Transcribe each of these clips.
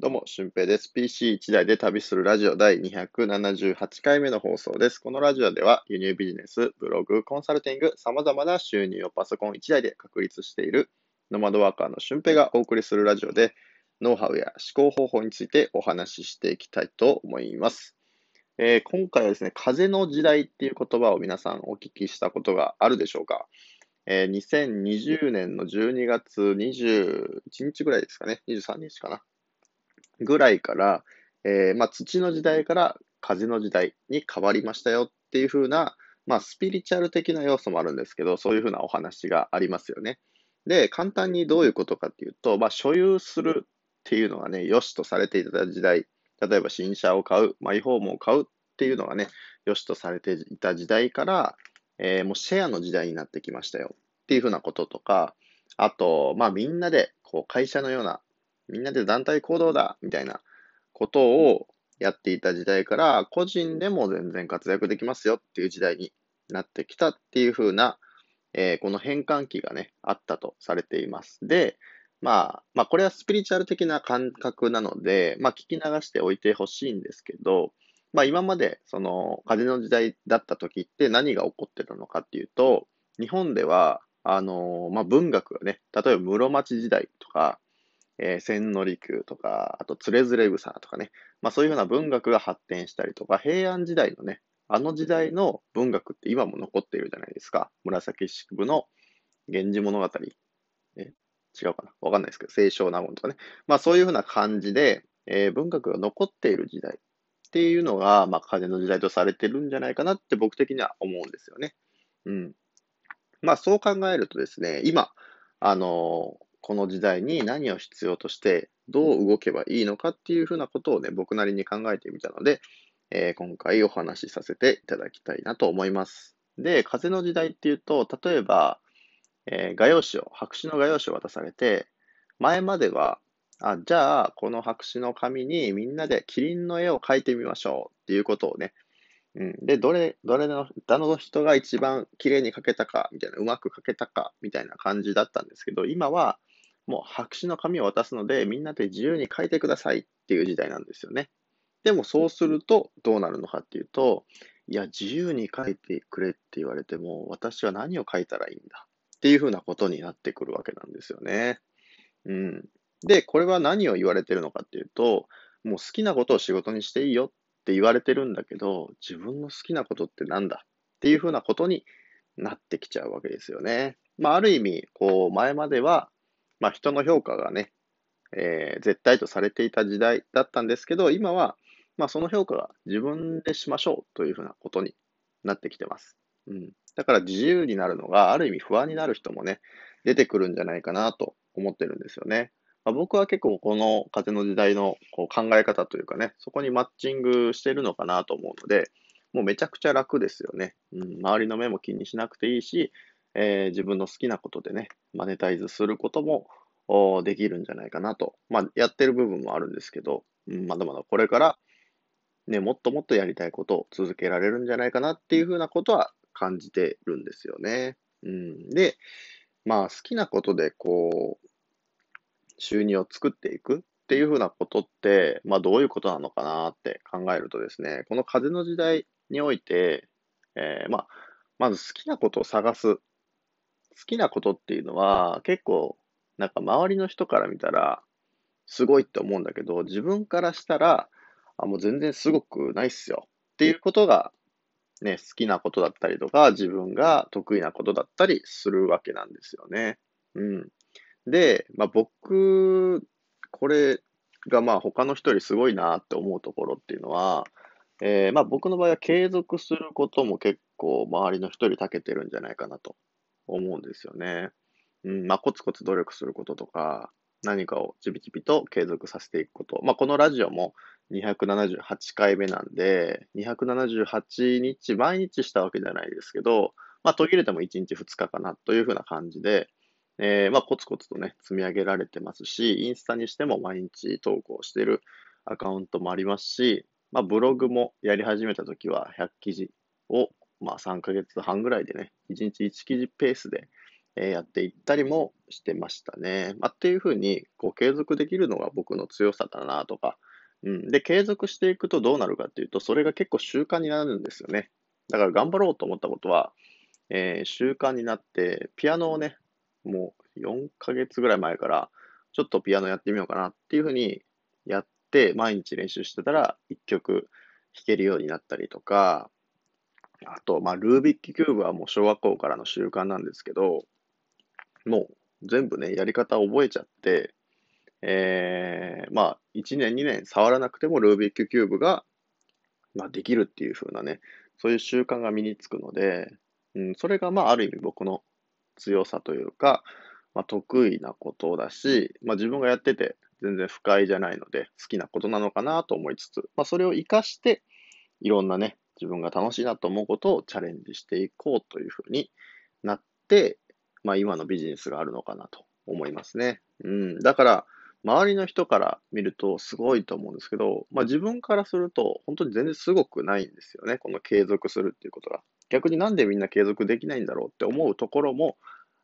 どうも、俊平です。PC1 台で旅するラジオ第278回目の放送です。このラジオでは輸入ビジネス、ブログ、コンサルティング、様々な収入をパソコン1台で確立しているノマドワーカーの俊平がお送りするラジオで、ノウハウや思考方法についてお話ししていきたいと思います。えー、今回はですね、風の時代っていう言葉を皆さんお聞きしたことがあるでしょうかえー、2020年の12月21日ぐらいですかね、23日かな。ぐらいから、えー、まあ、土の時代から風の時代に変わりましたよっていう風な、まあ、スピリチュアル的な要素もあるんですけど、そういう風なお話がありますよね。で、簡単にどういうことかっていうと、まあ、所有するっていうのがね、良しとされていた時代、例えば新車を買う、マイホームを買うっていうのがね、良しとされていた時代から、えー、もうシェアの時代になってきましたよっていうふうなこととか、あと、まあみんなで、こう会社のようなみんなで団体行動だみたいなことをやっていた時代から、個人でも全然活躍できますよっていう時代になってきたっていう風な、えー、この変換期がね、あったとされています。で、まあ、まあ、これはスピリチュアル的な感覚なので、まあ、聞き流しておいてほしいんですけど、まあ、今まで、その、風の時代だった時って何が起こってたのかっていうと、日本では、あのまあ、文学がね、例えば室町時代とか、えー、千利休とか、あと、つれづれ草とかね、まあそういうふうな文学が発展したりとか、平安時代のね、あの時代の文学って今も残っているじゃないですか。紫式部の源氏物語。え違うかな？わかんないですけど、清少納言とかね。まあそういうふうな感じで、えー、文学が残っている時代っていうのが、まあ風の時代とされてるんじゃないかなって僕的には思うんですよね。うん。まあそう考えるとですね、今、あのーこの時代に何を必要として、どう動けばいいのかっていうふうなことをね、僕なりに考えてみたので、えー、今回お話しさせていただきたいなと思います。で、風の時代っていうと、例えば、えー、画用紙を、白紙の画用紙を渡されて、前までは、あ、じゃあ、この白紙の紙にみんなでキリンの絵を描いてみましょうっていうことをね、うん。で、どれ、どれの、どの人が一番綺麗に描けたか、みたいな、うまく描けたか、みたいな感じだったんですけど、今は、もう白紙の紙を渡すので、みんなで自由に書いてくださいっていう時代なんですよね。でもそうするとどうなるのかっていうと、いや、自由に書いてくれって言われても、私は何を書いたらいいんだっていうふうなことになってくるわけなんですよね。うん。で、これは何を言われてるのかっていうと、もう好きなことを仕事にしていいよって言われてるんだけど、自分の好きなことって何だっていうふうなことになってきちゃうわけですよね。まあ、ある意味、こう、前まではまあ、人の評価がね、えー、絶対とされていた時代だったんですけど、今は、まあ、その評価が自分でしましょうというふうなことになってきてます。うん。だから自由になるのが、ある意味不安になる人もね、出てくるんじゃないかなと思ってるんですよね。まあ、僕は結構この風の時代のこう考え方というかね、そこにマッチングしてるのかなと思うので、もうめちゃくちゃ楽ですよね。うん、周りの目も気にしなくていいし、えー、自分の好きなことでね、マネタイズすることもできるんじゃないかなと。まあ、やってる部分もあるんですけど、うん、まだまだこれから、ね、もっともっとやりたいことを続けられるんじゃないかなっていうふうなことは感じてるんですよね。うん、で、まあ、好きなことで、こう、収入を作っていくっていうふうなことって、まあ、どういうことなのかなって考えるとですね、この風の時代において、えー、まあ、まず好きなことを探す好きなことっていうのは結構なんか周りの人から見たらすごいって思うんだけど自分からしたらあもう全然すごくないっすよっていうことがね、好きなことだったりとか自分が得意なことだったりするわけなんですよね。うん。で、まあ僕、これがまあ他の人よりすごいなって思うところっていうのは、えー、まあ僕の場合は継続することも結構周りの人より長けてるんじゃないかなと思うんですよね。うん、まあ、コツコツ努力することとか、何かをちびちびと継続させていくこと。まあ、このラジオも278回目なんで、278日毎日したわけじゃないですけど、まあ、途切れても1日2日かなというふうな感じで、えー、まあ、コツコツとね、積み上げられてますし、インスタにしても毎日投稿してるアカウントもありますし、まあ、ブログもやり始めた時は100記事をまあ3ヶ月半ぐらいでね、1日1記事ペースでえやっていったりもしてましたね。まあ、っていうふうに、こう、継続できるのが僕の強さだなとか、うん。で、継続していくとどうなるかっていうと、それが結構習慣になるんですよね。だから頑張ろうと思ったことは、えー習慣になって、ピアノをね、もう4ヶ月ぐらい前から、ちょっとピアノやってみようかなっていうふうにやって、毎日練習してたら、1曲弾けるようになったりとか、あと、まあ、ルービックキューブはもう小学校からの習慣なんですけど、もう全部ね、やり方を覚えちゃって、えー、まあ、1年、2年触らなくてもルービックキューブが、まあ、できるっていう風なね、そういう習慣が身につくので、うん、それが、まあ、ある意味僕の強さというか、まあ、得意なことだし、まあ、自分がやってて全然不快じゃないので、好きなことなのかなと思いつつ、まあ、それを活かして、いろんなね、自分が楽しいなと思うことをチャレンジしていこうというふうになって、まあ、今のビジネスがあるのかなと思いますね。うん。だから、周りの人から見るとすごいと思うんですけど、まあ、自分からすると本当に全然すごくないんですよね。この継続するっていうことが。逆になんでみんな継続できないんだろうって思うところも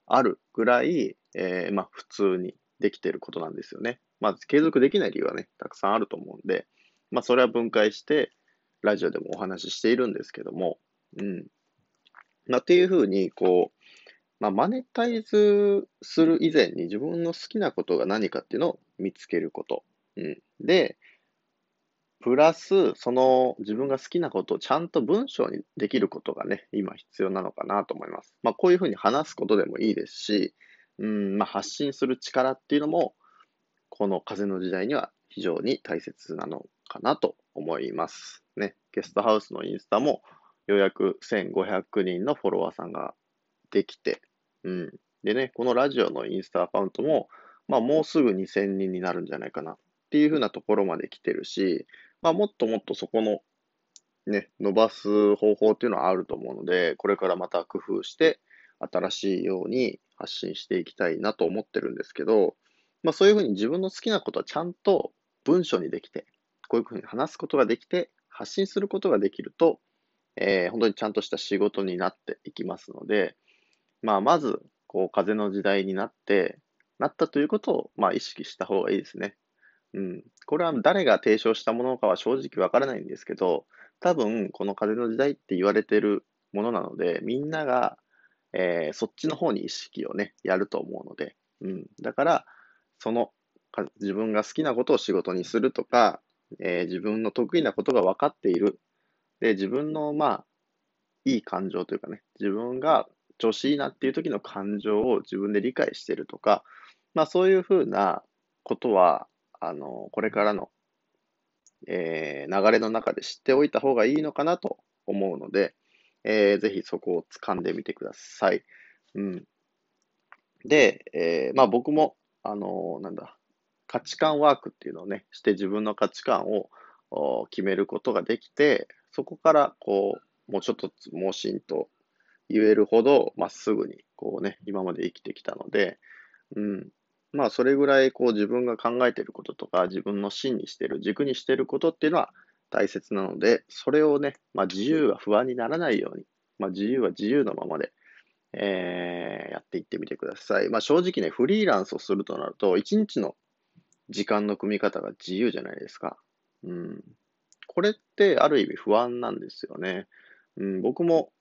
あるぐらい、えー、まあ、普通にできてることなんですよね。まあ、継続できない理由はね、たくさんあると思うんで、まあ、それは分解して、ラジオでもお話ししているんですけども、うん。まあ、っていうふうに、こう、まあ、マネタイズする以前に自分の好きなことが何かっていうのを見つけること。うん。で、プラス、その自分が好きなことをちゃんと文章にできることがね、今必要なのかなと思います。まあ、こういうふうに話すことでもいいですし、うん、まあ、発信する力っていうのも、この風の時代には非常に大切なのかなと思います。ね。ゲストハウスのインスタもようやく1500人のフォロワーさんができて、うん。でね、このラジオのインスタアカウントも、まあもうすぐ2000人になるんじゃないかなっていうふうなところまで来てるし、まあもっともっとそこのね、伸ばす方法っていうのはあると思うので、これからまた工夫して新しいように発信していきたいなと思ってるんですけど、まあそういうふうに自分の好きなことはちゃんと文章にできて、こういうふうに話すことができて、発信することができると、えー、本当にちゃんとした仕事になっていきますので、まあ、まず、こう、風の時代になって、なったということを、まあ、意識した方がいいですね。うん。これは誰が提唱したものかは正直わからないんですけど、多分、この風の時代って言われてるものなので、みんなが、えー、そっちの方に意識をね、やると思うので、うん。だから、その、自分が好きなことを仕事にするとか、えー、自分の得意なことが分かっている。で、自分の、まあ、いい感情というかね、自分が調子いいなっていう時の感情を自分で理解してるとか、まあそういうふうなことは、あの、これからの、えー、流れの中で知っておいた方がいいのかなと思うので、えー、ぜひそこを掴んでみてください。うん。で、えー、まあ僕も、あの、なんだ、価値観ワークっていうのをね、して自分の価値観を決めることができて、そこからこう、もうちょっと盲信と言えるほどまっすぐにこうね、今まで生きてきたので、うん。まあそれぐらいこう自分が考えてることとか自分の芯にしてる、軸にしてることっていうのは大切なので、それをね、まあ自由が不安にならないように、まあ自由は自由のままで、えー、やっていってみてください。まあ正直ね、フリーランスをするとなると、一日の時間の組み方が自由じゃないですか。うん。これってある意味不安なんですよね。うん、僕も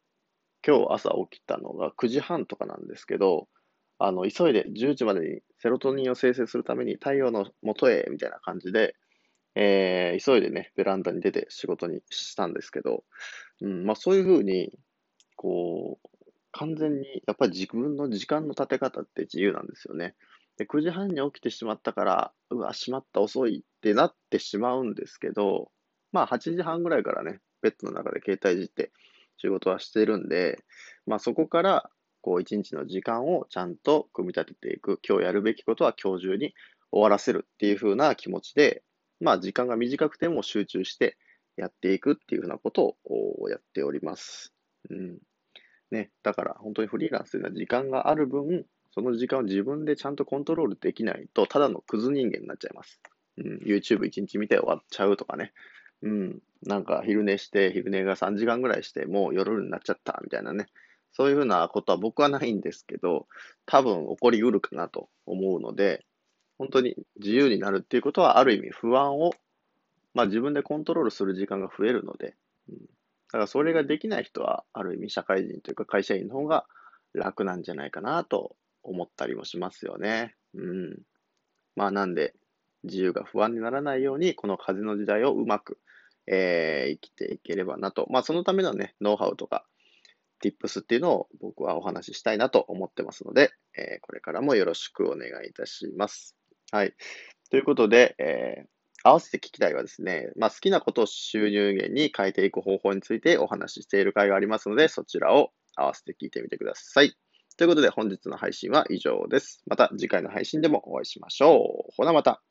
今日朝起きたのが9時半とかなんですけど、あの、急いで10時までにセロトニンを生成するために太陽の元へみたいな感じで、えー、急いでね、ベランダに出て仕事にしたんですけど、うん、まあそういうふうに、こう、完全にやっぱり自分の時間の立て方って自由なんですよね。で、9時半に起きてしまったから、うわ、しまった遅いってなってしまうんですけど、まあ8時半ぐらいからね、ベッドの中で携帯いじって仕事はしてるんで、まあそこから、こう一日の時間をちゃんと組み立てていく、今日やるべきことは今日中に終わらせるっていう風な気持ちで、まあ時間が短くても集中してやっていくっていう風なことをやっております。うん。ね、だから本当にフリーランスというのは時間がある分、その時間を自分でちゃんとコントロールできないと、ただのクズ人間になっちゃいます。うん、YouTube 一日見て終わっちゃうとかね。うん、なんか昼寝して、昼寝が3時間ぐらいして、もう夜になっちゃったみたいなね。そういうふうなことは僕はないんですけど、多分起こりうるかなと思うので、本当に自由になるっていうことはある意味不安を、まあ自分でコントロールする時間が増えるので、うん、だからそれができない人はある意味社会人というか会社員の方が楽なんじゃないかなと思ったりもしますよね。うん。まあなんで、自由が不安にならないように、この風の時代をうまく、えー、生きていければなと。まあそのためのね、ノウハウとか、tips っていうのを僕はお話ししたいなと思ってますので、えー、これからもよろしくお願いいたします。はい。ということで、えー、合わせて聞きたいはですね、まあ、好きなことを収入源に変えていく方法についてお話ししている回がありますので、そちらを合わせて聞いてみてください。ということで本日の配信は以上です。また次回の配信でもお会いしましょう。ほなまた。